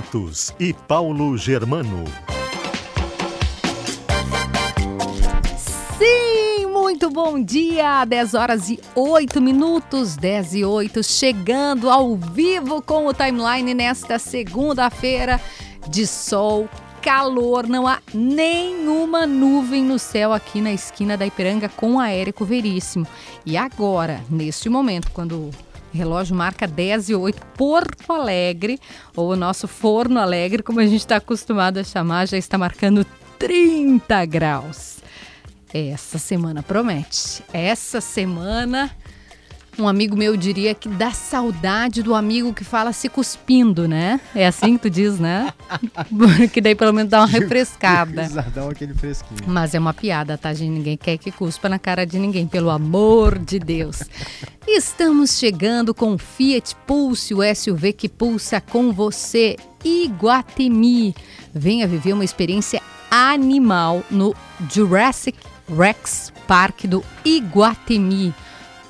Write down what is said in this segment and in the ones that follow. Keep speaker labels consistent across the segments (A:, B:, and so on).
A: Matos e Paulo Germano.
B: Sim, muito bom dia! 10 horas e 8 minutos, 10 e 8, chegando ao vivo com o timeline nesta segunda-feira de sol, calor, não há nenhuma nuvem no céu aqui na esquina da Ipiranga com a Érico Veríssimo. E agora, neste momento, quando relógio marca 10 e 8, Porto Alegre, ou o nosso Forno Alegre, como a gente está acostumado a chamar, já está marcando 30 graus. Essa semana promete. Essa semana, um amigo meu diria que dá saudade do amigo que fala se cuspindo, né? É assim que tu diz, né? Porque daí pelo menos dá uma refrescada.
C: Dá aquele fresquinho.
B: Mas é uma piada, tá, gente? Ninguém quer que cuspa na cara de ninguém, pelo amor de Deus. Estamos chegando com o Fiat Pulse, o SUV que pulsa com você. Iguatemi. Venha viver uma experiência animal no Jurassic Rex Park do Iguatemi.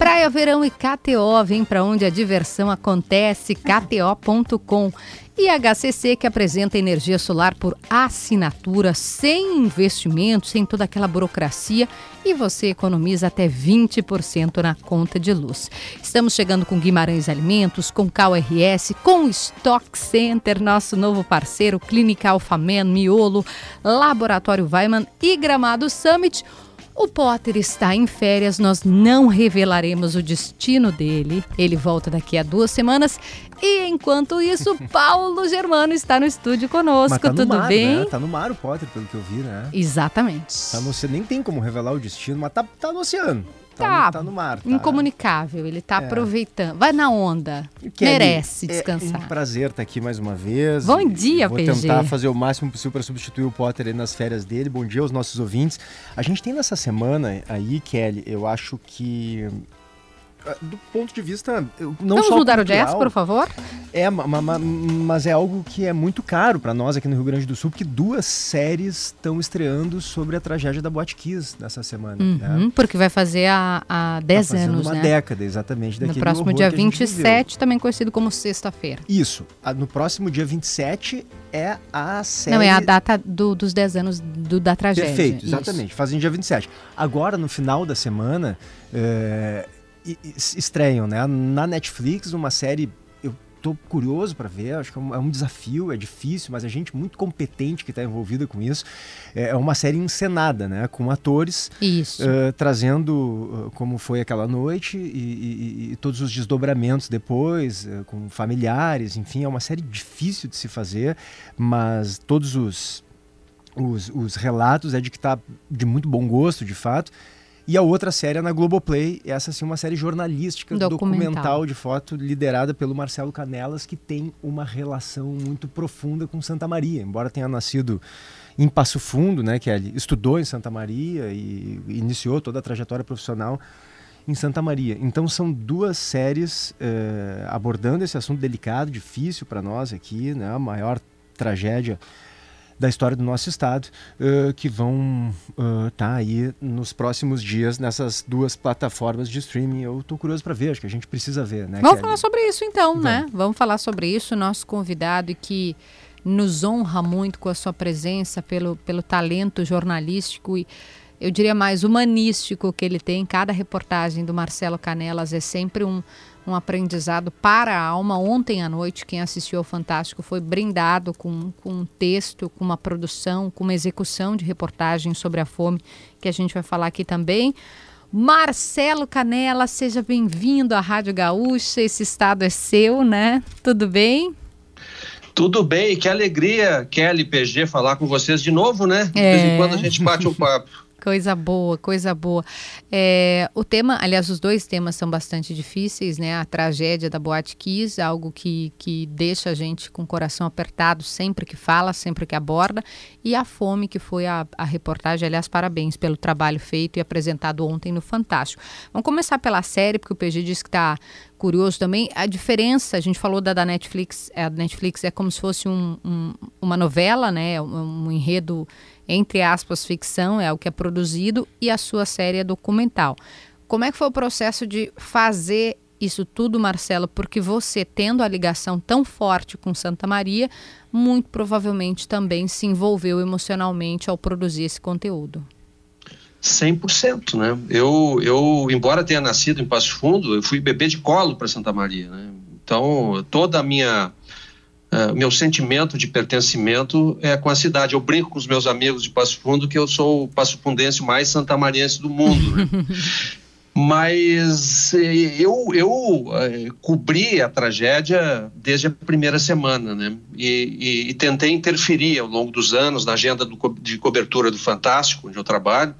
B: Praia, verão e KTO, vem para onde a diversão acontece, kto.com. E HCC, que apresenta energia solar por assinatura, sem investimento, sem toda aquela burocracia, e você economiza até 20% na conta de luz. Estamos chegando com Guimarães Alimentos, com KRS, com Stock Center, nosso novo parceiro, Clínica Alfamen, Miolo, Laboratório Weiman e Gramado Summit. O Potter está em férias, nós não revelaremos o destino dele. Ele volta daqui a duas semanas. E enquanto isso, Paulo Germano está no estúdio conosco.
C: Tá no
B: Tudo
C: mar,
B: bem?
C: Né? Tá no mar o Potter, pelo que eu vi, né?
B: Exatamente.
C: Tá no. Nem tem como revelar o destino, mas tá, tá no oceano. Tá,
B: Tá,
C: no, tá no mar. Tá.
B: Incomunicável, ele está
C: É.
B: aproveitando. Vai na onda.
C: Kelly,
B: Merece
C: É um
B: descansar.
C: prazer estar aqui mais uma vez.
B: Bom dia,
C: Vou
B: PG.
C: tentar fazer o máximo possível para substituir o Potter nas férias dele. Bom dia aos nossos ouvintes. A gente tem nessa semana aí, Kelly, eu acho que do ponto de vista não
B: Vamos
C: só
B: mudar o
C: cultural,
B: jazz, por favor?
C: É, ma- ma- ma- mas é algo que é muito caro para nós aqui no Rio Grande do Sul, porque duas séries estão estreando sobre a tragédia da Boate Kiss nessa semana. né?
B: Uhum, porque vai fazer há, há 10
C: Tá
B: anos,
C: uma
B: né?
C: década, exatamente.
B: No próximo dia
C: que a gente viveu.
B: 27, também conhecido como sexta-feira.
C: Isso. A- No próximo dia 27 é a série.
B: Não, é a data do- dos 10 anos do- da tragédia.
C: Perfeito,
B: Isso.
C: exatamente. Fazem dia 27. Agora, no final da semana, é, estreiam, né? Na Netflix, uma série. Eu tô curioso para ver, acho que é um, é um desafio, é difícil, mas é gente muito competente que está envolvida com isso. É é uma série encenada, né? Com atores. Eh, trazendo eh, como foi aquela noite e, e- e- todos os desdobramentos depois, eh, com familiares, enfim, é uma série difícil de se fazer, mas todos os, os, os relatos é de que está de muito bom gosto, de fato. E a outra série é na Globoplay, essa sim uma série jornalística,
B: Documental.
C: documental de foto, liderada pelo Marcelo Canelas, que tem uma relação muito profunda com Santa Maria, embora tenha nascido em Passo Fundo, né, que ele estudou em Santa Maria e iniciou toda a trajetória profissional em Santa Maria. Então são duas séries eh, abordando esse assunto delicado, difícil para nós aqui, né, a maior tragédia da história do nosso estado, eh, que vão estar aí nos próximos dias nessas duas plataformas de streaming. Eu tô curioso para ver, acho que a gente precisa ver, né?
B: Vamos
C: Kelly?
B: falar sobre isso então, né? Vamos falar sobre isso. Nosso convidado e que nos honra muito com a sua presença, pelo, pelo talento jornalístico e eu diria mais humanístico que ele tem. Cada reportagem do Marcelo Canelas é sempre um, um aprendizado para a alma. Ontem à noite, quem assistiu ao Fantástico foi brindado com, com um texto, com uma produção, com uma execução de reportagem sobre a fome, que a gente vai falar aqui também. Marcelo Canela, seja bem-vindo à Rádio Gaúcha. Esse estado é seu, né? Tudo bem?
D: Tudo bem, que alegria, Kelly PG, falar com vocês de novo, né? De
B: É.
D: vez em quando a gente bate um papo.
B: Coisa boa, coisa boa. É, o tema, aliás, os dois temas são bastante difíceis, né? A tragédia da Boate Kiss, algo que, que deixa a gente com o coração apertado sempre que fala, sempre que aborda, e a fome, que foi a, a reportagem. Aliás, parabéns pelo trabalho feito e apresentado ontem no Fantástico. Vamos começar pela série, porque o PG disse que está curioso também. A diferença, a gente falou da, da Netflix, a Netflix é como se fosse um, um, uma novela, né? Um, um enredo entre aspas, ficção, é o que é produzido, e a sua série é documental. Como é que foi o processo de fazer isso tudo, Marcelo? Porque você, tendo a ligação tão forte com Santa Maria, muito provavelmente também se envolveu emocionalmente ao produzir esse conteúdo.
D: 100%, né? Eu, eu, embora tenha nascido em Passo Fundo, eu fui bebê de colo para Santa Maria, né? Então, toda a minha Uh, meu sentimento de pertencimento é com a cidade. Eu brinco com os meus amigos de Passo Fundo que eu sou o passo fundense mais santamariense do mundo. Né? Mas eh, eu, eu uh, cobri a tragédia desde a primeira semana, né? E, e, e, tentei interferir ao longo dos anos na agenda do, de cobertura do Fantástico, onde eu trabalho,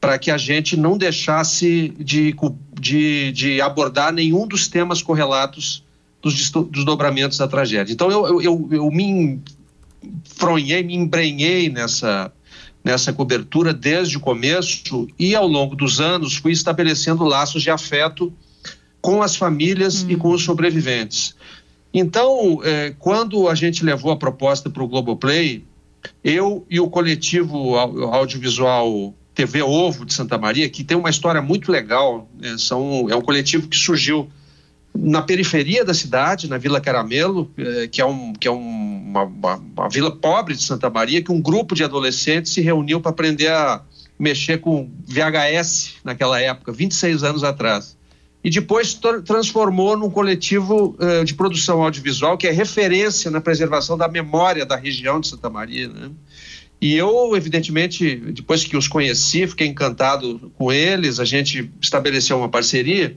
D: para que a gente não deixasse de, de, de abordar nenhum dos temas correlatos dos desdobramentos da tragédia. Então eu, eu, eu, eu me fronhei, me embrenhei nessa, nessa cobertura desde o começo e ao longo dos anos fui estabelecendo laços de afeto com as famílias hum. e com os sobreviventes. Então, eh, quando a gente levou a proposta para o Globoplay, eu e o coletivo audiovisual TV Ovo de Santa Maria, que tem uma história muito legal, né, são, é um coletivo que surgiu na periferia da cidade, na Vila Caramelo, eh, que é, um, que é uma, uma, uma, vila pobre de Santa Maria, que um grupo de adolescentes se reuniu para aprender a mexer com VHS naquela época, 26 anos atrás. E depois transformou num coletivo uh, de produção audiovisual que é referência na preservação da memória da região de Santa Maria. Né? E eu, evidentemente, depois que os conheci, fiquei encantado com eles, a gente estabeleceu uma parceria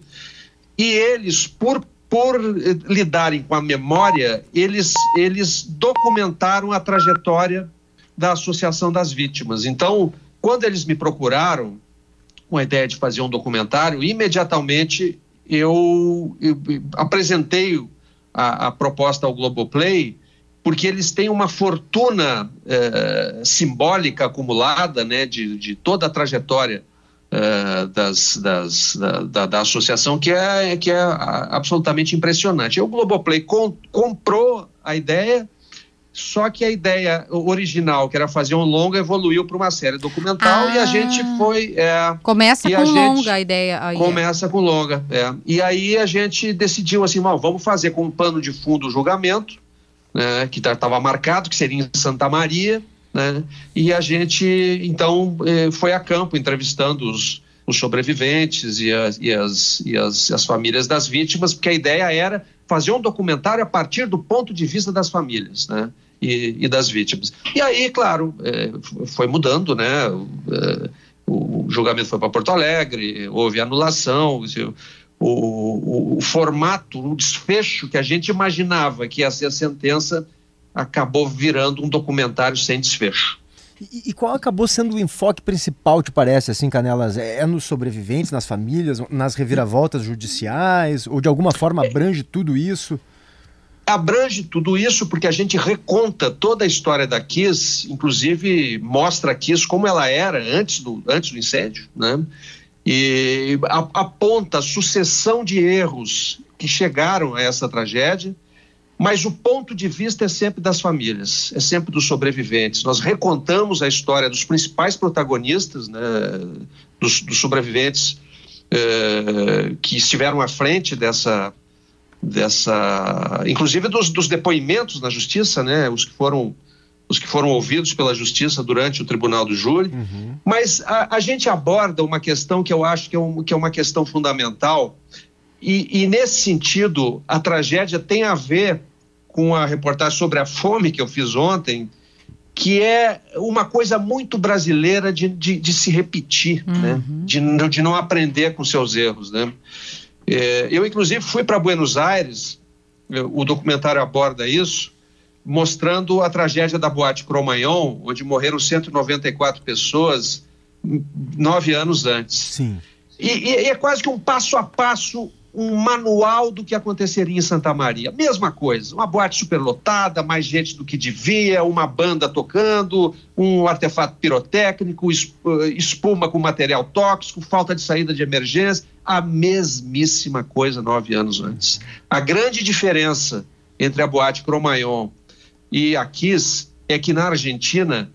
D: e eles, por, por lidarem com a memória, eles, eles documentaram a trajetória da Associação das Vítimas. Então, quando eles me procuraram com a ideia de fazer um documentário, imediatamente eu, eu apresentei a, a, proposta ao Globoplay, porque eles têm uma fortuna eh, simbólica acumulada né, de, de toda a trajetória uh, das, das, da, da, da, associação que é, que é absolutamente impressionante. E o Globoplay com, comprou a ideia, só que a ideia original, que era fazer um longa, evoluiu para uma série documental ah, e a gente foi. É,
B: começa com longa a ideia.
D: Aí. Começa com longa. É. E aí a gente decidiu assim: vamos fazer com um pano de fundo o julgamento, né, que estava tá, marcado, que seria em Santa Maria. Né? E a gente, então, eh, foi a campo entrevistando os, os sobreviventes e, as, e, as, e as, as famílias das vítimas, porque a ideia era fazer um documentário a partir do ponto de vista das famílias, né? E, e das vítimas. E aí, claro, é, foi mudando, né? É, o julgamento foi para Porto Alegre, houve anulação, o, o, o, formato, o desfecho que a gente imaginava que ia ser a sentença acabou virando um documentário sem desfecho.
C: E, e, qual acabou sendo o enfoque principal, te parece, assim, Canelas? É, é nos sobreviventes, nas famílias, nas reviravoltas judiciais, ou de alguma forma abrange tudo isso?
D: Abrange tudo isso porque a gente reconta toda a história da Kiss, inclusive mostra a Kiss como ela era antes do, antes do incêndio, né? E aponta a sucessão de erros que chegaram a essa tragédia mas o ponto de vista é sempre das famílias, é sempre dos sobreviventes. Nós recontamos a história dos principais protagonistas, né, dos, dos sobreviventes eh, que estiveram à frente dessa, dessa, inclusive dos, dos, depoimentos na justiça, né, os que foram os que foram ouvidos pela justiça durante o tribunal do júri. Uhum. Mas a, a, gente aborda uma questão que eu acho que é, um, que é uma questão fundamental e, e, nesse sentido, a tragédia tem a ver com a reportagem sobre a fome que eu fiz ontem, que é uma coisa muito brasileira de, de, de se repetir, uhum. né? de, de não aprender com seus erros. Né? É, eu, inclusive, fui para Buenos Aires, o documentário aborda isso, mostrando a tragédia da Boate Cromagnon, onde morreram 194 pessoas nove anos antes.
C: Sim.
D: E, e, é quase que um passo a passo, um manual do que aconteceria em Santa Maria. Mesma coisa, uma boate superlotada, mais gente do que devia, uma banda tocando, um artefato pirotécnico, eh, espuma com material tóxico, falta de saída de emergência, a mesmíssima coisa nove anos antes. A grande diferença entre a boate Cromayon e a Kiss é que na Argentina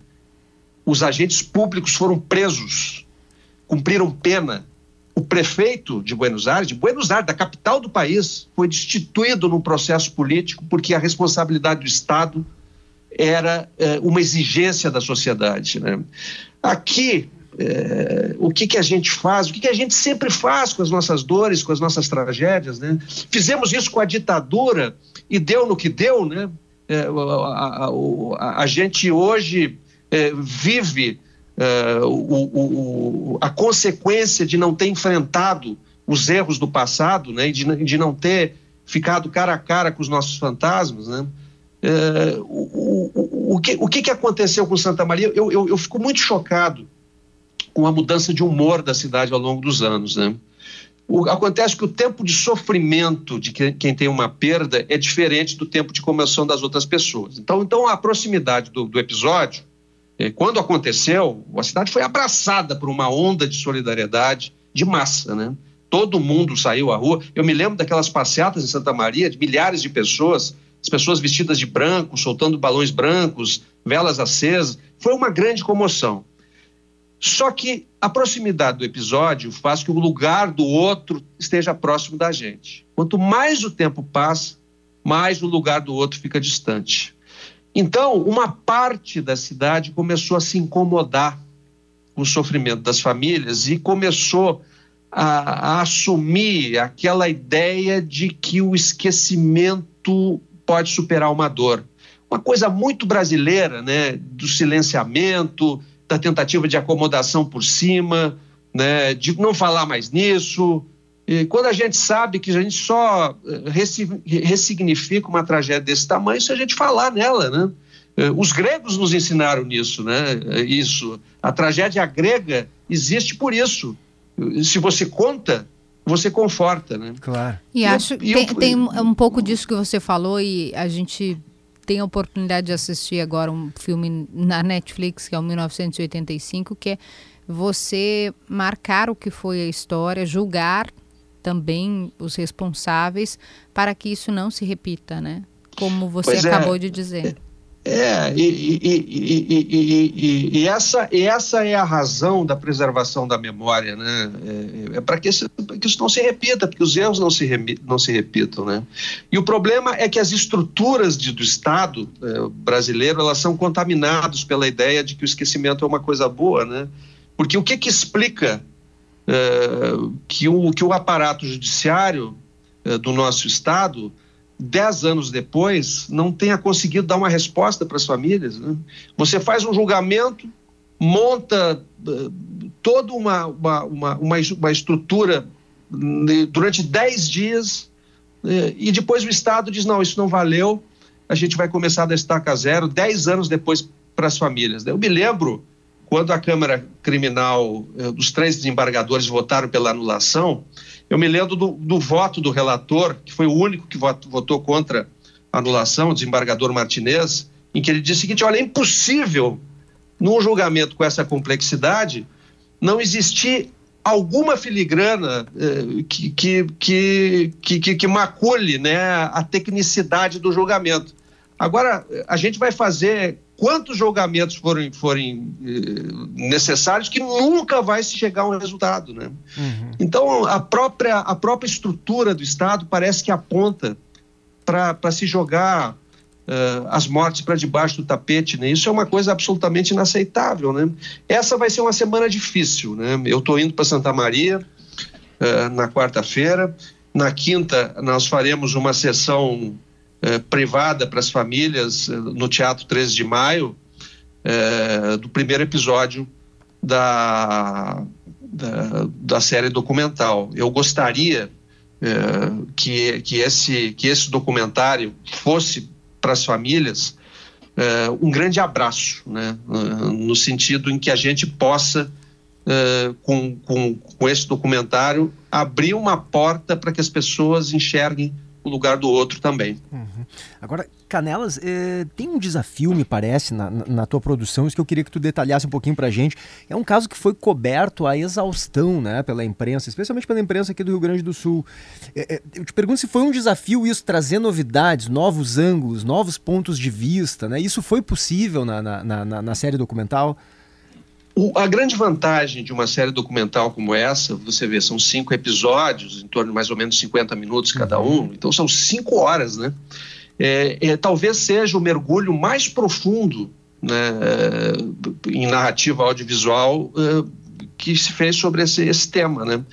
D: os agentes públicos foram presos, cumpriram pena o prefeito de Buenos Aires, de Buenos Aires, da capital do país, foi destituído num processo político porque a responsabilidade do Estado era é, uma exigência da sociedade. Né? Aqui, é, o que, que a gente faz, o que, que a gente sempre faz com as nossas dores, com as nossas tragédias. Né? Fizemos isso com a ditadura e deu no que deu. Né? É, a, a, a, a, gente hoje vive uh, o, o, a consequência de não ter enfrentado os erros do passado, né, e de, de não ter ficado cara a cara com os nossos fantasmas, né, uh, o, o, que, o que, aconteceu com Santa Maria? Eu, eu, eu fico muito chocado com a mudança de humor da cidade ao longo dos anos, né? O, acontece que o tempo de sofrimento de quem, quem, tem uma perda é diferente do tempo de comoção das outras pessoas. Então, então a proximidade do, do episódio quando aconteceu, a cidade foi abraçada por uma onda de solidariedade de massa, né? Todo mundo saiu à rua. Eu me lembro daquelas passeatas em Santa Maria, de milhares de pessoas, as pessoas vestidas de branco, soltando balões brancos, velas acesas. Foi uma grande comoção. Só que a proximidade do episódio faz que o lugar do outro esteja próximo da gente. Quanto mais o tempo passa, mais o lugar do outro fica distante. Então, uma parte da cidade começou a se incomodar com o sofrimento das famílias e começou a, a assumir aquela ideia de que o esquecimento pode superar uma dor. Uma coisa muito brasileira, né, do silenciamento, da tentativa de acomodação por cima, né, de não falar mais nisso, e quando a gente sabe que a gente só eh, ressignifica uma tragédia desse tamanho se a gente falar nela, né? Eh, os gregos nos ensinaram nisso, né? Eh, isso. A tragédia grega existe por isso. Se você conta, você conforta, né?
C: Claro.
B: E, acho que tem, tem um pouco disso que você falou e a gente tem a oportunidade de assistir agora um filme na Netflix que é o 1985, que é você marcar o que foi a história, julgar também os responsáveis para que isso não se repita, né? Como você pois é. acabou é. de dizer.
D: É, e, e, e, e, essa, essa é a razão da preservação da memória, né? É, é para que, que, isso não se repita, porque os erros não se, não se repitam, né? E o problema é que as estruturas de, do Estado é, brasileiro, elas são contaminadas pela ideia de que o esquecimento é uma coisa boa, né? Porque o que que explica é, que, o, que o aparato judiciário é, do nosso Estado, dez anos depois, não tenha conseguido dar uma resposta para as famílias. Né? Você faz um julgamento, monta é, toda uma, uma, uma, uma, estrutura né, durante dez dias e depois o Estado diz: não, isso não valeu, a gente vai começar da estaca zero, dez anos depois para as famílias. Eu me lembro quando a Câmara Criminal, eh, os três desembargadores votaram pela anulação, eu me lembro do, do voto do relator, que foi o único que votou, votou contra a anulação, o desembargador Martinez, em que ele disse o seguinte: olha, é impossível, num julgamento com essa complexidade, não existir alguma filigrana eh, que, que, que, que, que macule né, a tecnicidade do julgamento. Agora, a gente vai fazer quantos julgamentos forem, forem eh, necessários que nunca vai se chegar a um resultado, né? Uhum. Então a própria a própria estrutura do Estado parece que aponta para se jogar uh, as mortes para debaixo do tapete, né? Isso é uma coisa absolutamente inaceitável, né? Essa vai ser uma semana difícil, né? Eu estou indo para Santa Maria uh, na quarta-feira, na quinta nós faremos uma sessão eh, privada para as famílias eh, no Teatro 13 de Maio, eh, do primeiro episódio da, da, da, série documental. Eu gostaria que, que, esse, que esse documentário fosse para as famílias um grande abraço, né? no sentido em que a gente possa com, com, com esse documentário, abrir uma porta para que as pessoas enxerguem o lugar do outro também. Uhum.
C: Agora, Canelas, é, tem um desafio, me parece, na, na, tua produção, isso que eu queria que tu detalhasse um pouquinho pra gente. É um caso que foi coberto à exaustão, né, pela imprensa, especialmente pela imprensa aqui do Rio Grande do Sul. É, é, eu te pergunto se foi um desafio isso, trazer novidades, novos ângulos, novos pontos de vista, né? Isso foi possível na, na, na, na série documental?
D: O, a grande vantagem de uma série documental como essa, você vê, são cinco episódios, em torno de mais ou menos 50 minutos cada uhum. um, então são cinco horas, né? É, é, talvez seja o mergulho mais profundo né, é, em narrativa audiovisual é, que se fez sobre esse, esse tema, né?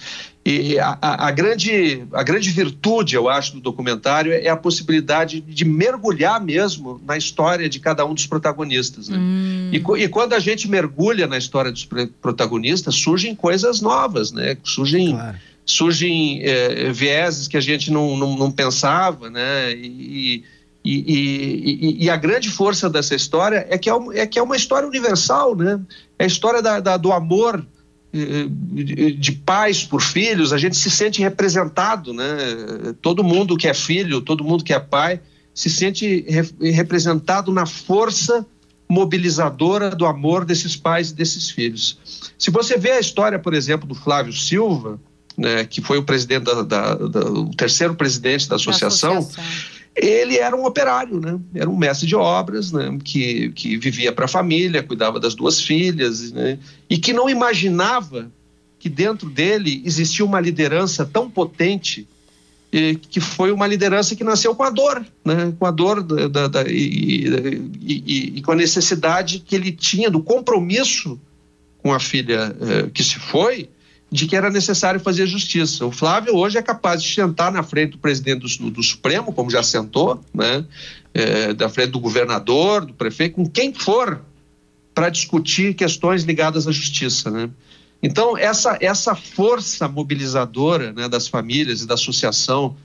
D: E a, a, a, grande, a grande virtude, eu acho, do documentário é a possibilidade de mergulhar mesmo na história de cada um dos protagonistas. Né? Hum. E, e, quando a gente mergulha na história dos protagonistas, surgem coisas novas, né? surgem, claro. surgem é, vieses que a gente não, não, não pensava, né? E, e, e, a grande força dessa história é que é, é, que é uma história universal, né? É a história da, da do amor de pais por filhos, a gente se sente representado, né? Todo mundo que é filho, todo mundo que é pai, se sente re representado na força mobilizadora do amor desses pais e desses filhos. Se você vê a história, por exemplo, do Flávio Silva, né, que foi o presidente da, da, da, o terceiro presidente da associação, associação ele era um operário, né? Era um mestre de obras, né? Que, que vivia para a família, cuidava das duas filhas, né? E que não imaginava que dentro dele existia uma liderança tão potente que foi uma liderança que nasceu com a dor, né? com a dor da, da, da e, e, e, com a necessidade que ele tinha do compromisso com a filha eh, que se foi, de que era necessário fazer justiça. O Flávio hoje é capaz de sentar na frente do presidente do, do Supremo, como já sentou, né? É, da frente do governador, do prefeito, com quem for, para discutir questões ligadas à justiça. Né? Então, essa, essa força mobilizadora né, das famílias e da associação,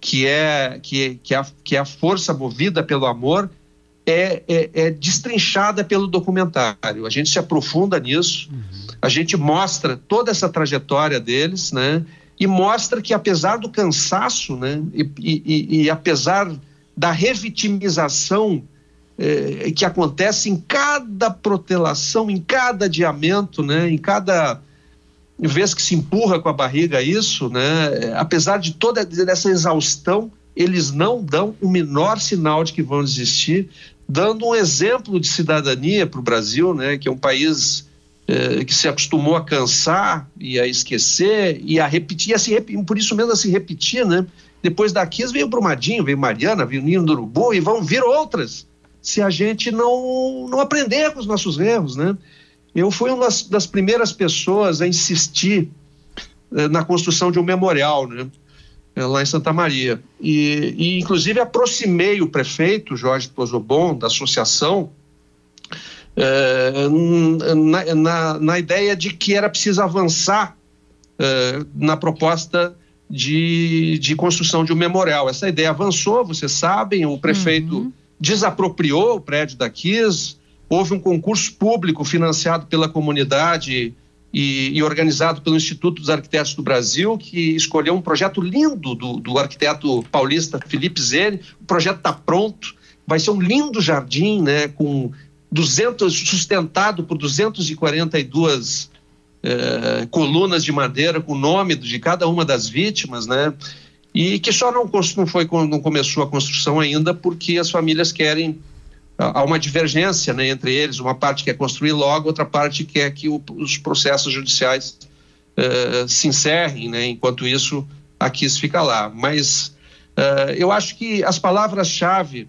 D: que é, que, que, é, a, que é a força movida pelo amor, é, é, é destrinchada pelo documentário. A gente se aprofunda nisso. Uhum a gente mostra toda essa trajetória deles, né? E mostra que apesar do cansaço, né? E, e, e apesar da revitimização eh, que acontece em cada protelação, em cada adiamento, né? Em cada vez que se empurra com a barriga isso, né? Apesar de toda essa exaustão, eles não dão o menor sinal de que vão desistir, dando um exemplo de cidadania para o Brasil, né? Que é um país eh, que se acostumou a cansar e a esquecer e a repetir, e a se, por isso mesmo a se repetir, né? Depois da Kiss veio Brumadinho, veio Mariana, veio Ninho do Urubu e vão vir outras, se a gente não, não aprender com os nossos erros, né? Eu fui uma das, primeiras pessoas a insistir eh, na construção de um memorial, né? Eh, lá em Santa Maria. E, e, inclusive, aproximei o prefeito, Jorge Pozobon, da associação, na, na, na, ideia de que era preciso avançar é, na proposta de, de construção de um memorial. Essa ideia avançou, vocês sabem, o prefeito uhum. desapropriou o prédio da KIS, houve um concurso público financiado pela comunidade e, e, organizado pelo Instituto dos Arquitetos do Brasil, que escolheu um projeto lindo do, do arquiteto paulista Felipe Zene. O projeto está pronto, vai ser um lindo jardim, né, com 200, sustentado por 242 eh, colunas de madeira com o nome de cada uma das vítimas, né? E que só não, não, foi, não começou a construção ainda porque as famílias querem há uma divergência né, entre eles, uma parte quer construir logo, outra parte quer que o, os processos judiciais uh, se encerrem, né, enquanto isso a KIS fica lá. Mas uh, eu acho que as palavras-chave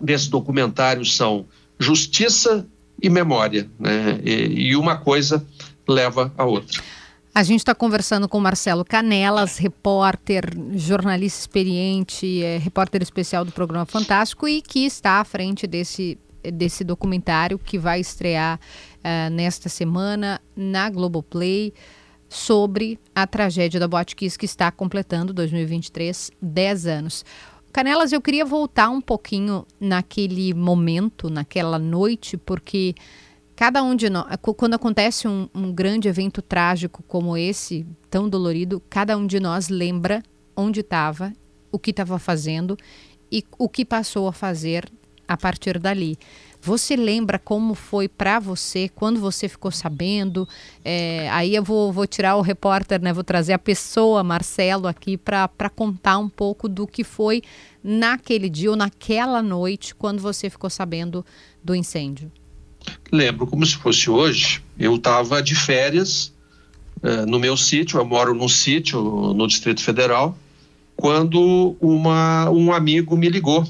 D: desse documentário são justiça e memória, né? E, e uma coisa leva a outra.
B: A gente está conversando com Marcelo Canelas, repórter, jornalista experiente, é, repórter especial do programa Fantástico e que está à frente desse, desse documentário que vai estrear uh, nesta semana na Globoplay sobre a tragédia da Boate Kiss que está completando 2023 10 anos. Canelas, eu queria voltar um pouquinho naquele momento, naquela noite, porque cada um de nós, quando acontece um, um grande evento trágico como esse, tão dolorido, cada um de nós lembra onde estava, o que estava fazendo e o que passou a fazer a partir dali. Você lembra como foi para você, quando você ficou sabendo? É, aí eu vou, vou, tirar o repórter, né? Vou trazer a pessoa, Marcelo, aqui para contar um pouco do que foi naquele dia ou naquela noite, quando você ficou sabendo do incêndio.
D: Lembro como se fosse hoje. Eu estava de férias uh, no meu sítio, eu moro num sítio no Distrito Federal, quando uma, um amigo me ligou,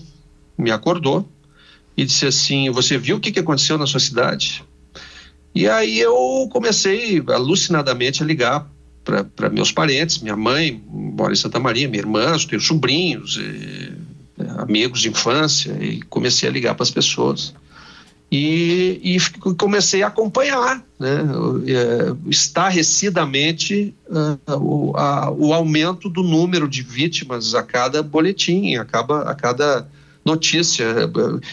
D: me acordou e disse assim: Você viu o que, que aconteceu na sua cidade? E aí eu comecei alucinadamente a ligar para meus parentes, minha mãe mora em Santa Maria, minha irmã, tenho sobrinhos, e, amigos de infância, e comecei a ligar para as pessoas. E, e, comecei a acompanhar, né, é, estarrecidamente, uh, o, a, o aumento do número de vítimas a cada boletim, a cada, a cada notícia.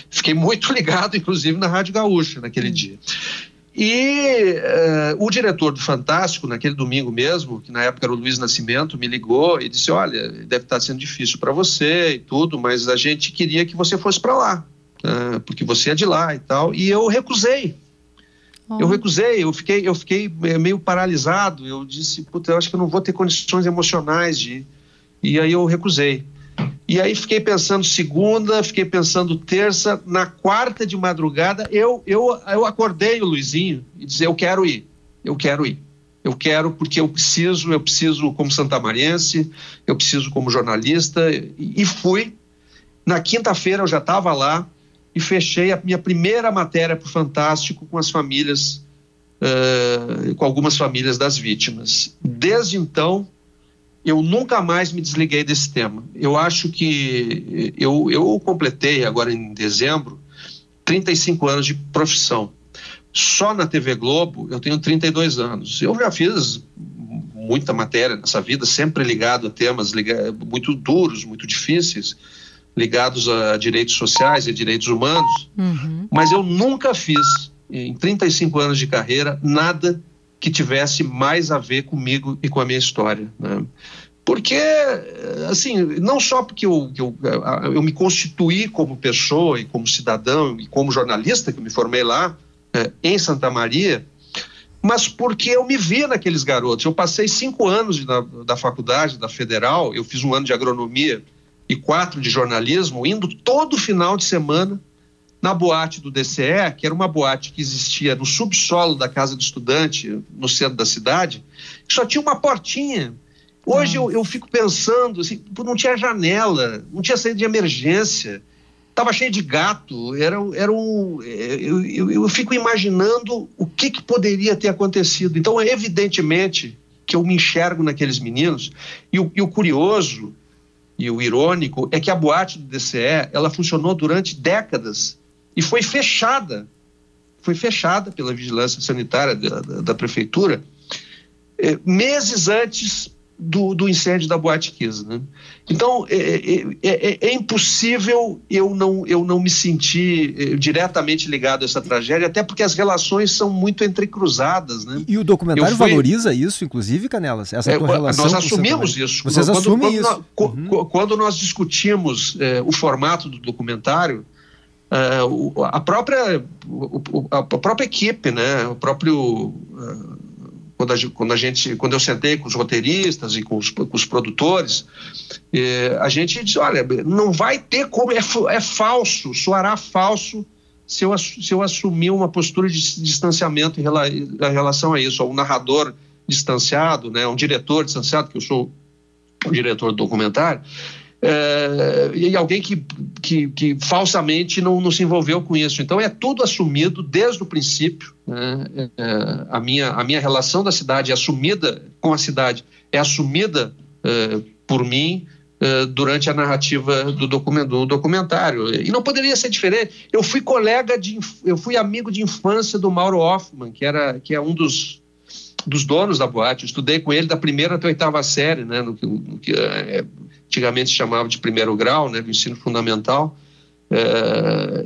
D: Fiquei muito ligado, inclusive, na Rádio Gaúcha naquele hum. dia. E uh, o diretor do Fantástico, naquele domingo mesmo, que na época era o Luiz Nascimento, me ligou e disse: Olha, deve estar sendo difícil para você e tudo, mas a gente queria que você fosse para lá, uh, porque você é de lá e tal. E eu recusei. Oh. Eu recusei, eu fiquei, eu fiquei meio paralisado. Eu disse: Puta, eu acho que eu não vou ter condições emocionais de ir. E aí eu recusei. E aí fiquei pensando segunda, fiquei pensando terça, na quarta de madrugada eu eu eu acordei o Luizinho e disse eu quero ir, eu quero ir, eu quero porque eu preciso, eu preciso como santamariense, eu preciso como jornalista e, e fui. Na quinta-feira eu já estava lá e fechei a minha primeira matéria para o Fantástico com as famílias, uh, com algumas famílias das vítimas. Desde então eu nunca mais me desliguei desse tema. Eu acho que eu, eu completei agora em dezembro 35 anos de profissão. Só na TV Globo eu tenho 32 anos. Eu já fiz muita matéria nessa vida, sempre ligado a temas ligado, muito duros, muito difíceis, ligados a direitos sociais e direitos humanos. Uhum. Mas eu nunca fiz, em 35 anos de carreira, nada que tivesse mais a ver comigo e com a minha história. Né? Porque, assim, não só porque eu, eu, eu me constituí como pessoa e como cidadão e como jornalista, que me formei lá é, em Santa Maria, mas porque eu me vi naqueles garotos. Eu passei cinco anos da, da faculdade, da federal, eu fiz um ano de agronomia e quatro de jornalismo, indo todo final de semana na boate do DCE, que era uma boate que existia no subsolo da casa do estudante, no centro da cidade, que só tinha uma portinha. Hoje eu, eu, fico pensando, assim, não tinha janela, não tinha saída de emergência, estava cheio de gato, era, era um, eu, eu, eu fico imaginando o que, que poderia ter acontecido. Então, evidentemente que eu me enxergo naqueles meninos, e o, e o curioso e o irônico é que a boate do DCE, ela funcionou durante décadas e foi fechada, foi fechada pela vigilância sanitária da, da, da prefeitura eh, meses antes do, do, incêndio da Boate Kiss. Né? Então, é, é, é, é, impossível eu não, eu não me sentir eh, diretamente ligado a essa tragédia, até porque as relações são muito entrecruzadas. Né?
C: E, e o documentário fui... valoriza isso, inclusive, Canelas? Essa é, relação
D: nós assumimos isso.
C: Vocês quando, assumem
D: quando,
C: isso.
D: Uhum. Quando nós discutimos eh, o formato do documentário, Uh, a própria a própria equipe, né, o próprio uh, quando a, quando a gente quando eu sentei com os roteiristas e com os, com os produtores, eh, a gente disse, olha, não vai ter como é, é falso, soará falso se eu, se eu assumir uma postura de distanciamento em, rela, em relação a isso, um narrador distanciado, né, um diretor distanciado, que eu sou o diretor do documentário, é, e alguém que, que, que, falsamente não, não se envolveu com isso. Então é tudo assumido desde o princípio. Né? É, a, minha, a minha relação da cidade é assumida com a cidade, é assumida é, por mim é, durante a narrativa do, document, do documentário. E não poderia ser diferente. Eu fui colega de, eu fui amigo de infância do Mauro Hoffman, que, era, que é um dos dos donos da boate. Eu estudei com ele da primeira até a oitava série, né, no, no que é, antigamente se chamava de primeiro grau, né, do ensino fundamental. É,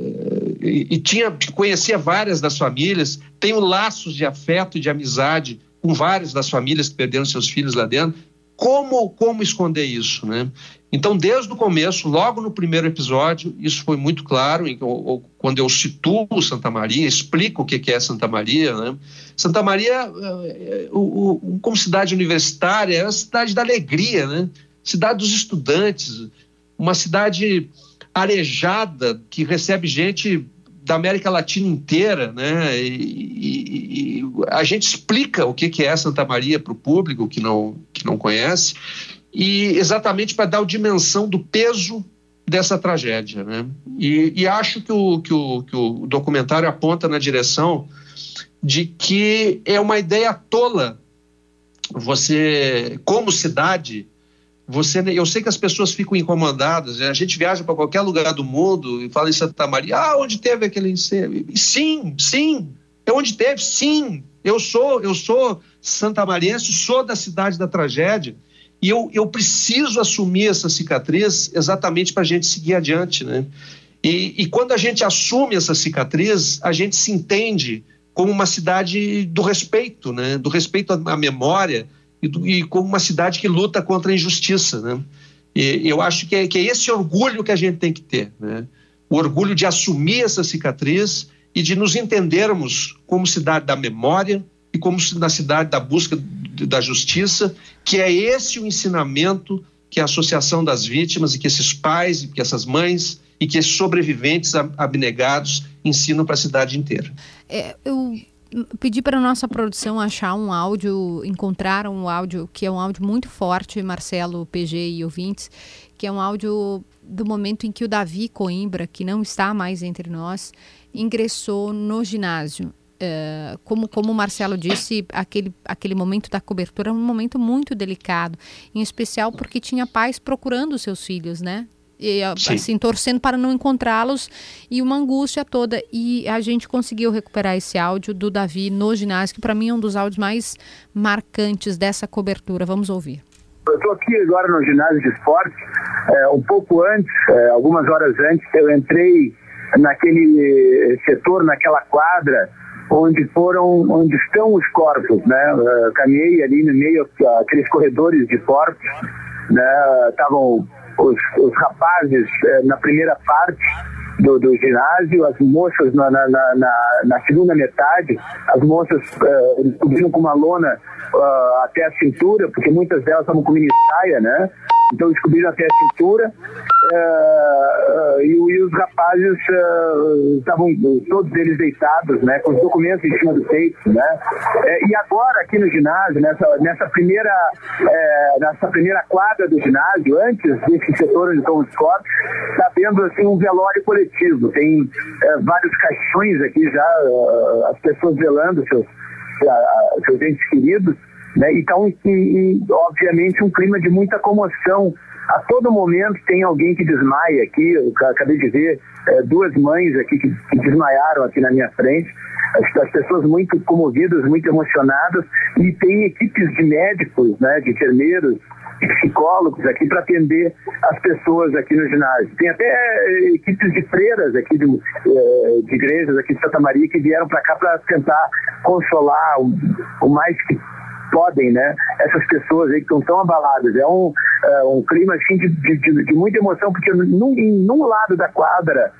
D: e, e, tinha conhecia várias das famílias, tenho laços de afeto e de amizade com várias das famílias que perderam seus filhos lá dentro. Como, como esconder isso, né? Então, desde o começo, logo no primeiro episódio, isso foi muito claro, quando eu situo Santa Maria, explico o que é Santa Maria. Né? Santa Maria, eh, como cidade universitária, é a cidade da alegria, né? cidade dos estudantes, uma cidade arejada que recebe gente da América Latina inteira, né? E, e, e a gente explica o que é Santa Maria para o público que não, que não conhece e exatamente para dar a dimensão do peso dessa tragédia. Né? E, e acho que o, que, o, que o documentário aponta na direção de que é uma ideia tola você, como cidade, você, eu sei que as pessoas ficam incomodadas, né? a gente viaja para qualquer lugar do mundo e fala em Santa Maria, ah, onde teve aquele incêndio? Sim, sim, é onde teve, sim. Eu sou, eu sou santamariense, sou da cidade da tragédia. E eu, eu preciso assumir essa cicatriz exatamente para a gente seguir adiante, né? E, e, quando a gente assume essa cicatriz, a gente se entende como uma cidade do respeito, né? Do respeito à, memória e, e, como uma cidade que luta contra a injustiça, né? E eu acho que é, que é esse orgulho que a gente tem que ter, né? O orgulho de assumir essa cicatriz e de nos entendermos como cidade da memória e como na cidade da busca da justiça, que é esse o ensinamento que a Associação das Vítimas e que esses pais e que essas mães e que esses sobreviventes abnegados ensinam para a cidade inteira.
B: É, eu pedi para a nossa produção achar um áudio, encontrar um áudio que é um áudio muito forte, Marcelo, PG e ouvintes, que é um áudio do momento em que o Davi Coimbra, que não está mais entre nós, ingressou no ginásio. Uh, como, como o Marcelo disse, aquele, aquele momento da cobertura é um momento muito delicado, em especial porque tinha pais procurando seus filhos, né? E, assim, torcendo para não encontrá-los e uma angústia toda. E a gente conseguiu recuperar esse áudio do Davi no ginásio, que para mim é um dos áudios mais marcantes dessa cobertura. Vamos ouvir.
E: Eu estou aqui agora no ginásio de esporte. É, um pouco antes, é, algumas horas antes, eu entrei naquele setor, naquela quadra onde foram, onde estão os corpos, né? Uh, caminhei ali no meio aqueles corredores de corpos, né? Estavam os, os rapazes uh, na primeira parte do, do, ginásio, as moças na, na, na, na, segunda metade, as moças uh, com uma lona uh, até a cintura, porque muitas delas estavam com mini saia, né? Então descobriram até a cintura uh, uh, e, e, os rapazes uh, estavam todos eles deitados, né, com os documentos em cima do peito, né. E agora aqui no ginásio, nessa, nessa primeira nessa primeira quadra do ginásio, antes desse setor onde estão os corpos, está vendo assim um velório coletivo. Tem vários caixões aqui já, as pessoas velando seus seus entes queridos. Né? Então, e, e, obviamente, um clima de muita comoção. A todo momento tem alguém que desmaia aqui. Eu acabei de ver é, duas mães aqui que, que, desmaiaram aqui na minha frente. As, as, pessoas muito comovidas, muito emocionadas. E tem equipes de médicos, né, de enfermeiros, psicólogos aqui para atender as pessoas aqui no ginásio. Tem até eh, equipes de freiras aqui de, eh, de igrejas aqui de Santa Maria que vieram para cá para tentar consolar o, o mais que podem, né? Essas pessoas aí que estão tão abaladas. É um, é um clima assim de, de, de, muita emoção, porque num, em num lado da quadra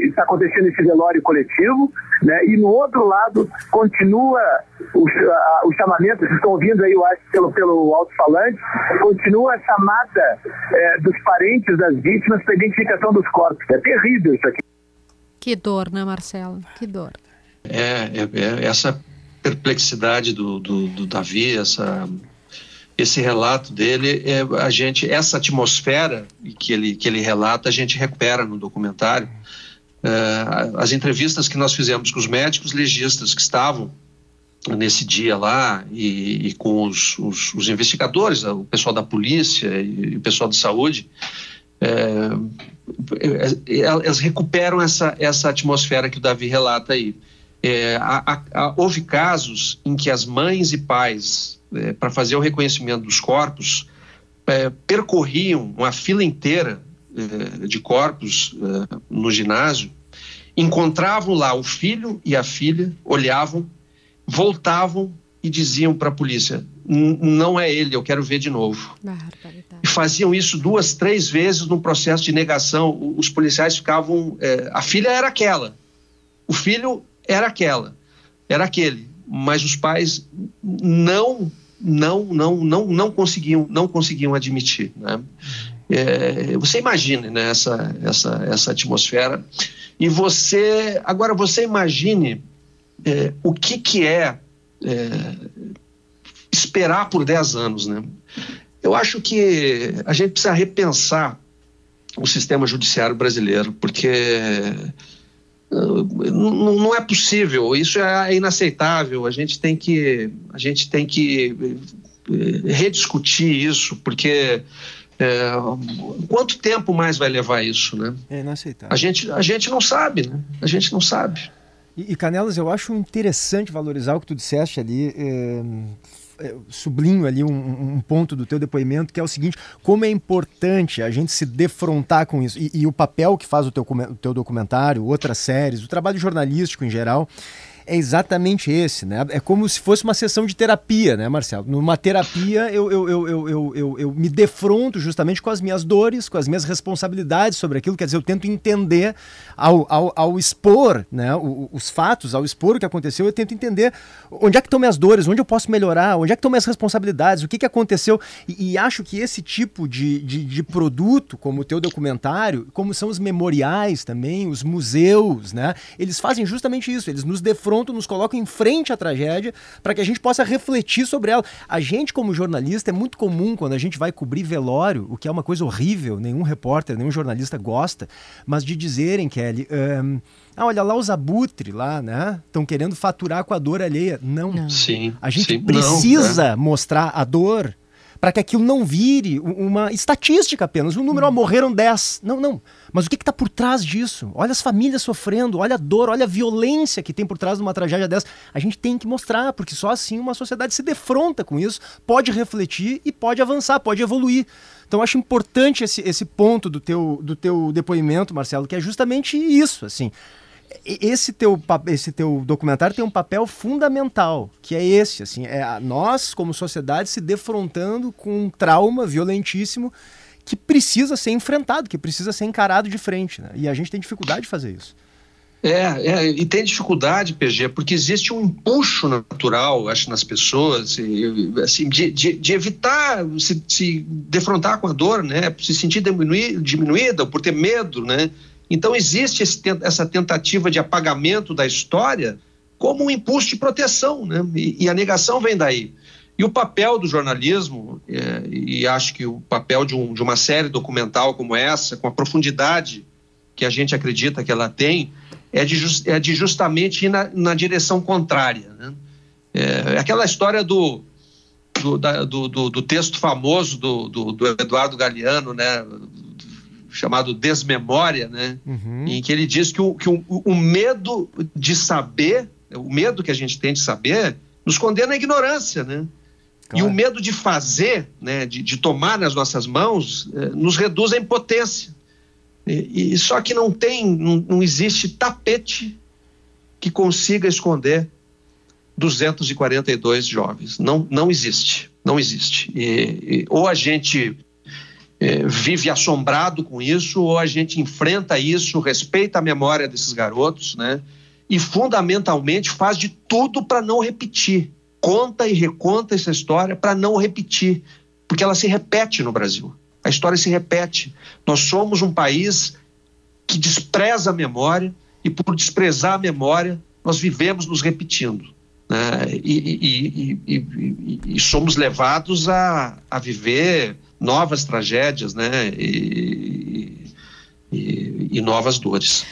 E: está acontecendo esse velório coletivo, né? E no outro lado continua os, uh, os chamamentos, vocês estão ouvindo aí, eu acho, pelo, pelo alto-falante, continua a chamada uh, dos parentes das vítimas para identificação dos corpos. É terrível isso aqui.
B: Que dor, né, Marcelo? Que dor.
D: É, é, é essa perplexidade do, do, do Davi, essa, esse relato dele, é, a gente, essa atmosfera que ele, que ele relata, a gente recupera no documentário. É, as entrevistas que nós fizemos com os médicos legistas que estavam nesse dia lá e, e com os, os, os, investigadores, o pessoal da polícia e o pessoal de saúde, é, é elas recuperam essa, essa atmosfera que o Davi relata aí. É, a, a, houve casos em que as mães e pais, é, para fazer o reconhecimento dos corpos, é, percorriam uma fila inteira é, de corpos é, no ginásio encontravam lá o filho e a filha, olhavam, voltavam e diziam para a polícia: não é ele, eu quero ver de novo. E faziam isso duas, três vezes no processo de negação. Os policiais ficavam. É, a filha era aquela, o filho era aquela, era aquele, mas os pais não, não, não, não, não conseguiam, não conseguiam admitir. Né? É, você imagine né, essa, essa, essa atmosfera e você agora você imagine é, o que que é é, esperar por 10 anos. Né? Eu acho que a gente precisa repensar o sistema judiciário brasileiro, porque não é possível, isso é inaceitável. A gente tem que, a gente tem que eh, rediscutir isso, porque é, quanto tempo mais vai levar isso, né?
C: É inaceitável.
D: A gente, a gente não sabe, né? A gente não sabe.
C: E, Canelas, eu acho interessante valorizar o que tu disseste ali. É, sublinho ali um, um, ponto do teu depoimento, que é o seguinte: como é importante a gente se defrontar com isso. E, e o papel que faz o teu, o teu documentário, outras séries, o trabalho jornalístico em geral, é exatamente esse, né? É como se fosse uma sessão de terapia, né, Marcelo? Numa terapia eu, eu, eu, eu, eu, eu, me defronto justamente com as minhas dores, com as minhas responsabilidades sobre aquilo, quer dizer, eu tento entender ao, ao, ao expor né, os fatos, ao expor o que aconteceu, eu tento entender onde é que estão minhas dores, onde eu posso melhorar, onde é que estão minhas responsabilidades, o que, que aconteceu. E, e acho que esse tipo de, de, de produto, como o teu documentário, como são os memoriais também, os museus, né? Eles fazem justamente isso, eles nos defrontam pronto, nos coloca em frente à tragédia para que a gente possa refletir sobre ela. A gente, como jornalista, é muito comum quando a gente vai cobrir velório, o que é uma coisa horrível, nenhum repórter, nenhum jornalista gosta, mas de dizerem, Kelly. Um, ah, olha lá os abutres lá, né? Estão querendo faturar com a dor alheia. Não. não.
D: Sim.
C: A gente
D: sim,
C: precisa não, mostrar a dor para que aquilo não vire uma estatística apenas. Um número, hum. morreram 10. Não, não. Mas o que está por trás disso? Olha as famílias sofrendo, olha a dor, olha a violência que tem por trás de uma tragédia dessa. A gente tem que mostrar, porque só assim uma sociedade se defronta com isso, pode refletir e pode avançar, pode evoluir. Então acho importante esse, esse ponto do teu, do teu depoimento, Marcelo, que é justamente isso, assim esse teu, esse teu documentário tem um papel fundamental, que é esse, assim, é nós, como sociedade, se defrontando com um trauma violentíssimo que precisa ser enfrentado, que precisa ser encarado de frente. Né? E a gente tem dificuldade de fazer isso.
D: É, é, e tem dificuldade, PG, porque existe um empuxo natural, acho, nas pessoas, assim, de, de, de evitar se, se, defrontar com a dor, né? Se sentir diminuir, diminuída por ter medo, né? Então existe esse, essa tentativa de apagamento da história como um impulso de proteção, né? E, e a negação vem daí. E o papel do jornalismo, é, e acho que o papel de, um, de, uma série documental como essa, com a profundidade que a gente acredita que ela tem, é de, just, é de justamente ir na, na direção contrária. Né? É, aquela história do, do, da, do, do, texto famoso do, do, Eduardo Galeano, né? Chamado Desmemória, né? Uhum. em que ele diz que, o, que o, o medo de saber, o medo que a gente tem de saber, nos condena à ignorância, né? Claro. E o medo de fazer, né, de, de tomar nas nossas mãos, eh, nos reduz à impotência. E, e, só que não tem, não, não existe tapete que consiga esconder 242 jovens. Não, não existe, não existe. E, e, ou a gente é, vive assombrado com isso, ou a gente enfrenta isso, respeita a memória desses garotos, né? E fundamentalmente faz de tudo para não repetir conta e reconta essa história para não repetir, porque ela se repete no Brasil. A história se repete. Nós somos um país que despreza a memória e por desprezar a memória nós vivemos nos repetindo. Né? E, e, e, e, somos levados a, a viver novas tragédias né? e novas dores.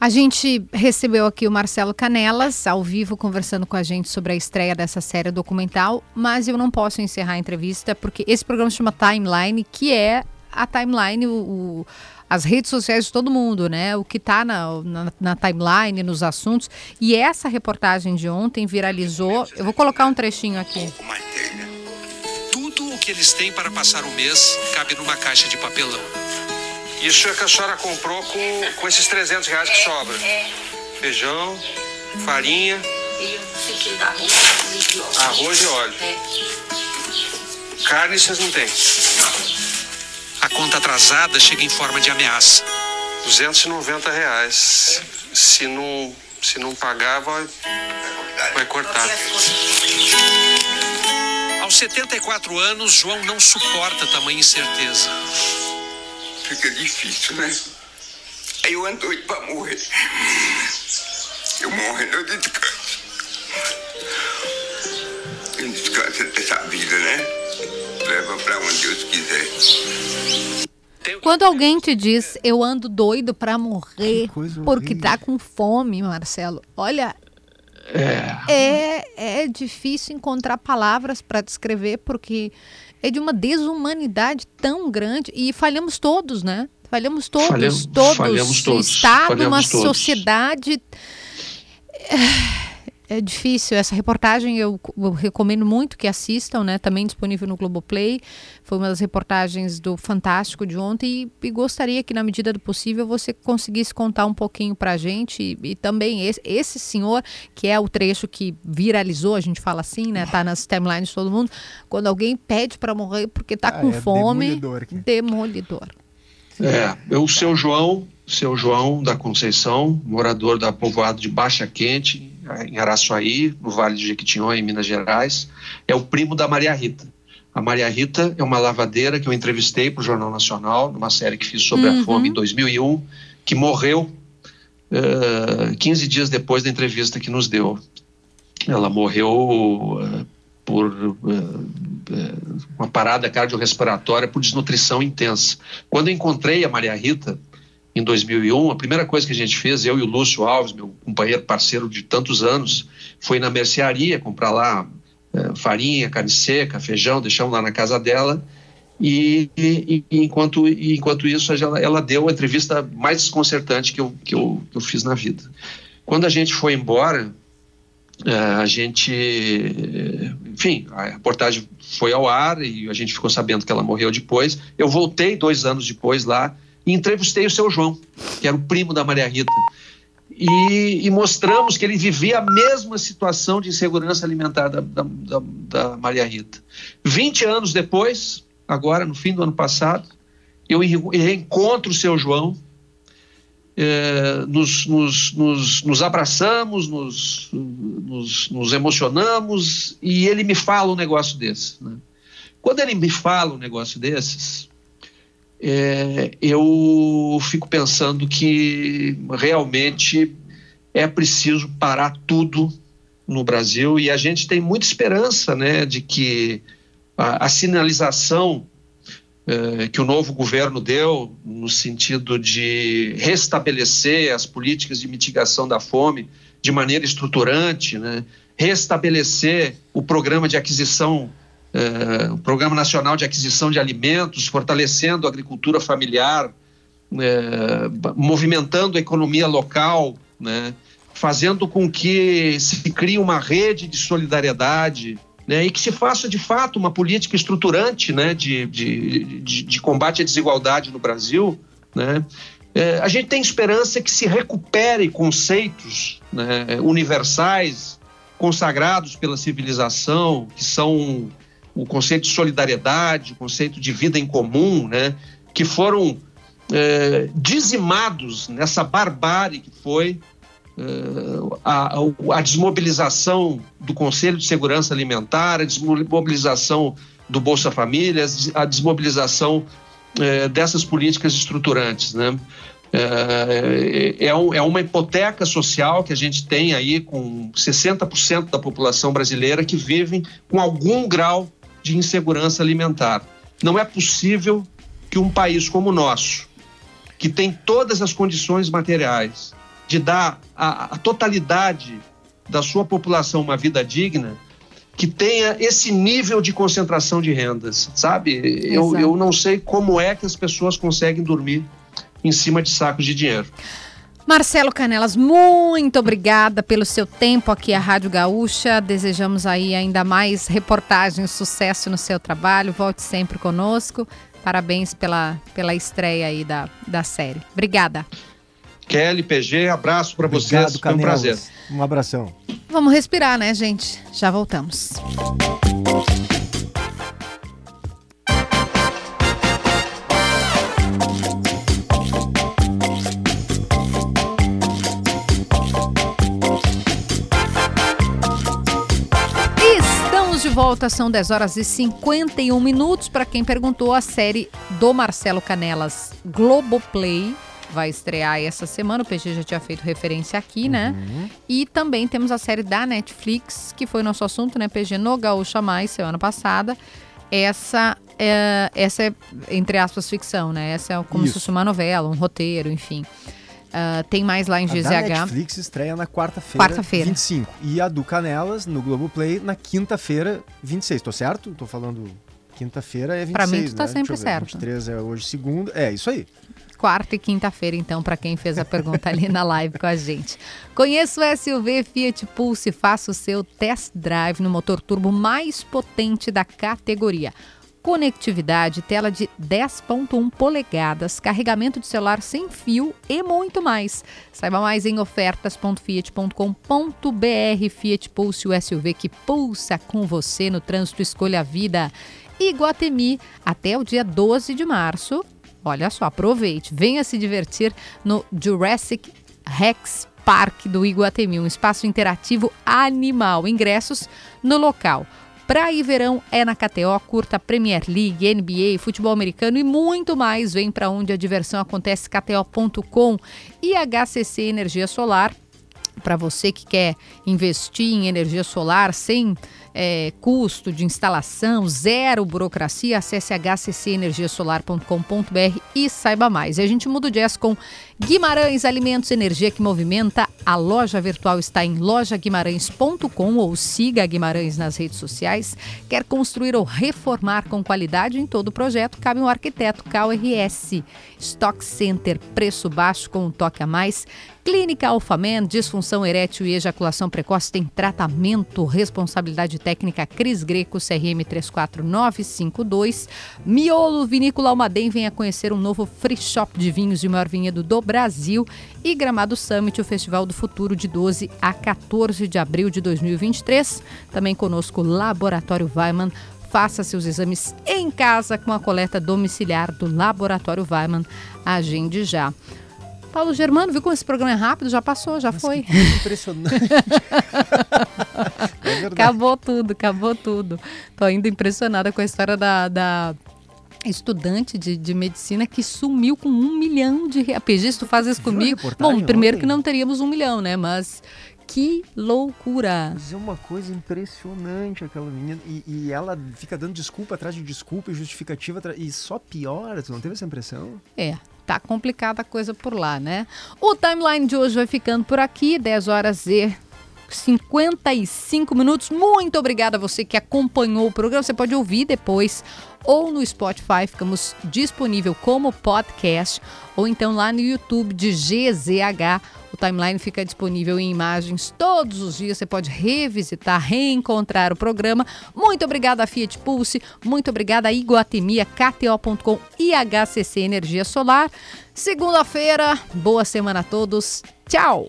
B: A gente recebeu aqui o Marcelo Canelas, ao vivo, conversando com a gente sobre a estreia dessa série documental, mas eu não posso encerrar a entrevista porque esse programa se chama Timeline, que é a timeline, o, o as redes sociais de todo mundo, né? O que está na, na, na, timeline, nos assuntos. E essa reportagem de ontem viralizou. Eu vou colocar um trechinho aqui.
F: Tudo o que eles têm para passar o mês cabe numa caixa de papelão. Isso é que a senhora comprou com, com esses 300 reais que sobra. É. feijão, farinha,
G: e óleo.
F: arroz e óleo.
G: É.
F: Carne vocês não têm. A conta atrasada chega em forma de ameaça. 290 reais. Se não, se não pagar, vai, vai cortar. Aos 74 anos, João não suporta tamanha incerteza.
H: Fica difícil, né? Aí eu ando doido pra morrer. Eu morrendo de descanso. Eu descanso dessa vida, né? Leva pra onde Deus quiser.
B: Quando alguém te diz eu ando doido pra morrer porque tá com fome, Marcelo, olha. É, é difícil encontrar palavras para descrever porque é de uma desumanidade tão grande e falhamos todos, né? Falhamos todos,
D: Falhamos-
B: todos.
D: falhamos todos,
B: Está
D: falhamos
B: numa
D: todos.
B: sociedade é difícil. Essa reportagem eu, eu recomendo muito que assistam, né? Também disponível no Globoplay. Foi uma das reportagens do Fantástico de ontem e, e gostaria que, na medida do possível, você conseguisse contar um pouquinho pra gente. E, e também esse, esse senhor, que é o trecho que viralizou, a gente fala assim, né? Tá nas timelines de todo mundo. Quando alguém pede pra morrer porque tá
C: Ah,
B: com
C: é
B: fome.
C: demolidor aqui.
B: Demolidor.
D: É, eu, o seu João, seu João da Conceição, morador da povoado de Baixa Quente, em Araçuaí, no Vale de Jequitinhonha, em Minas Gerais, é o primo da Maria Rita. A Maria Rita é uma lavadeira que eu entrevistei para o Jornal Nacional, numa série que fiz sobre
B: Uhum.
D: a fome em 2001, que morreu eh, 15 dias depois da entrevista que nos deu. Ela morreu eh, por eh, uma parada cardiorrespiratória por desnutrição intensa. Quando eu encontrei a Maria Rita, em 2001, a primeira coisa que a gente fez, eu e o Lúcio Alves, meu companheiro parceiro de tantos anos, foi na mercearia comprar lá eh, farinha, carne seca, feijão, deixamos lá na casa dela. E, e- e enquanto, enquanto isso, ela, ela deu a entrevista mais desconcertante que eu, que, eu, que eu fiz na vida. Quando a gente foi embora, eh, a gente, eh, enfim, a reportagem foi ao ar e a gente ficou sabendo que ela morreu depois. Eu voltei dois anos depois lá e entrevistei o seu João, que era o primo da Maria Rita. E, e mostramos que ele vivia a mesma situação de insegurança alimentar da, da, da- da Maria Rita. 20 anos depois, agora no fim do ano passado, eu re- reencontro o seu João, eh, nos, nos, nos, nos abraçamos, nos emocionamos e ele me fala um negócio desse. né? Quando ele me fala um negócio desses, é, eu fico pensando que realmente é preciso parar tudo no Brasil e a gente tem muita esperança né, de que a, a sinalização eh, que o novo governo deu no sentido de restabelecer as políticas de mitigação da fome de maneira estruturante, né, restabelecer o programa de aquisição eh, o Programa Nacional de Aquisição de Alimentos, fortalecendo a agricultura familiar, ba- movimentando a economia local, né, fazendo com que se crie uma rede de solidariedade né, e que se faça de fato uma política estruturante né, de, de, de, de combate à desigualdade no Brasil. Né. Eh, a gente tem esperança que se recupere conceitos né, universais consagrados pela civilização, que são o conceito de solidariedade, o conceito de vida em comum, né, que foram eh, dizimados nessa barbárie que foi eh, a, a desmobilização do Conselho de Segurança Alimentar, a desmobilização do Bolsa Família, a desmobilização eh, dessas políticas estruturantes, né? É, é, um- é uma hipoteca social que a gente tem aí com 60% da população brasileira que vivem com algum grau de insegurança alimentar. Não é possível que um país como o nosso, que tem todas as condições materiais de dar a, a totalidade da sua população uma vida digna, que tenha esse nível de concentração de rendas, sabe? Eu, eu não sei como é que as pessoas conseguem dormir em cima de sacos de dinheiro.
B: Marcelo Canelas, muito obrigada pelo seu tempo aqui à Rádio Gaúcha. Desejamos aí ainda mais reportagens, sucesso no seu trabalho. Volte sempre conosco. Parabéns pela, pela estreia aí da, da série. Obrigada.
D: Kelly, PG, abraço para vocês.
C: Obrigado,
D: Foi um
C: Canelas.
D: prazer.
C: Um abração.
B: Vamos respirar, né, gente? Já voltamos. Volta, são 10 horas e 51 minutos. Para quem perguntou, a série do Marcelo Canelas Globoplay vai estrear essa semana. O PG já tinha feito referência aqui, né? E também temos a série da Netflix, que foi nosso assunto, né, PG, no Gaúcha Mais, semana passada. Essa é, essa é, entre aspas, ficção, né? Essa é como se
C: Isso.
B: fosse uma novela, um roteiro, enfim. Ah, tem mais lá em
C: A
B: GZH.
C: Netflix estreia na quarta-feira,
B: Quarta-feira.
C: 25. E a do Canelas, no Globoplay, na quinta-feira, 26. Tô certo? Tô falando quinta-feira é 26,
B: Pra mim, tu tá
C: né?
B: sempre certo.
C: 23 é hoje segunda. É, isso aí.
B: quarta e quinta-feira, então, para quem fez a pergunta ali na live com a gente. Conheça o SUV Fiat Pulse e faça o seu test drive no motor turbo mais potente da categoria. Conectividade, tela de 10.1 polegadas, carregamento de celular sem fio e muito mais. Saiba mais em ofertas.fiat.com.br. Fiat Pulse, o SUV que pulsa com você no trânsito Escolha a Vida. Iguatemi, até o dia 12 de março, Olha só, aproveite, venha se divertir no Jurassic Rex Park do Iguatemi, um espaço interativo animal. Ingressos no local. Praia e verão é na KTO, curta Premier League, NBA, futebol americano e muito mais. Vem para onde a diversão acontece, kto.com e HCC Energia Solar. Para você que quer investir em energia solar sem é, custo de instalação, zero burocracia, acesse hccenergiasolar.com.br e saiba mais. E a gente muda o jazz com Guimarães Alimentos Energia que Movimenta. A loja virtual está em lojaguimarães.com ou siga Guimarães nas redes sociais. Quer construir ou reformar com qualidade em todo o projeto? Cabe um arquiteto KRS. Stock Center, preço baixo com um toque a mais. Clínica Alfamen, disfunção erétil e ejaculação precoce tem tratamento, responsabilidade técnica Cris Greco, CRM 34952. Miolo Vinícola Almaden venha conhecer um novo free shop de vinhos de maior vinhedo do Brasil. E Gramado Summit, o Festival do Futuro, de 12 a 14 de abril de 2023. Também conosco o Laboratório Weiman. Faça seus exames em casa com a coleta domiciliar do Laboratório Weiman. Agende já. Paulo Germano, viu como esse programa é rápido? Já passou, já foi.
C: Impressionante. é.
B: Acabou tudo, acabou tudo. Tô ainda impressionada com a história da, da estudante de, de medicina que sumiu com um milhão de reais. PG, tu faz isso comigo... Bom, primeiro
C: ontem?
B: que não teríamos um milhão, né? Mas que loucura.
C: Mas é uma coisa impressionante aquela menina. E, e ela fica dando desculpa atrás de desculpa e justificativa. atra- E só piora. Tu não teve essa impressão?
B: É, tá complicada a coisa por lá, né? O timeline de hoje vai ficando por aqui, 10 horas e 55 minutos. Muito obrigada a você que acompanhou o programa. Você pode ouvir depois ou no Spotify, ficamos disponível como podcast, ou então lá no YouTube de GZH. O timeline fica disponível em imagens todos os dias. Você pode revisitar, reencontrar o programa. Muito obrigada a Fiat Pulse, muito obrigada a Iguatemi, a KTO.com e HCC Energia Solar. Segunda-feira, boa semana a todos. Tchau!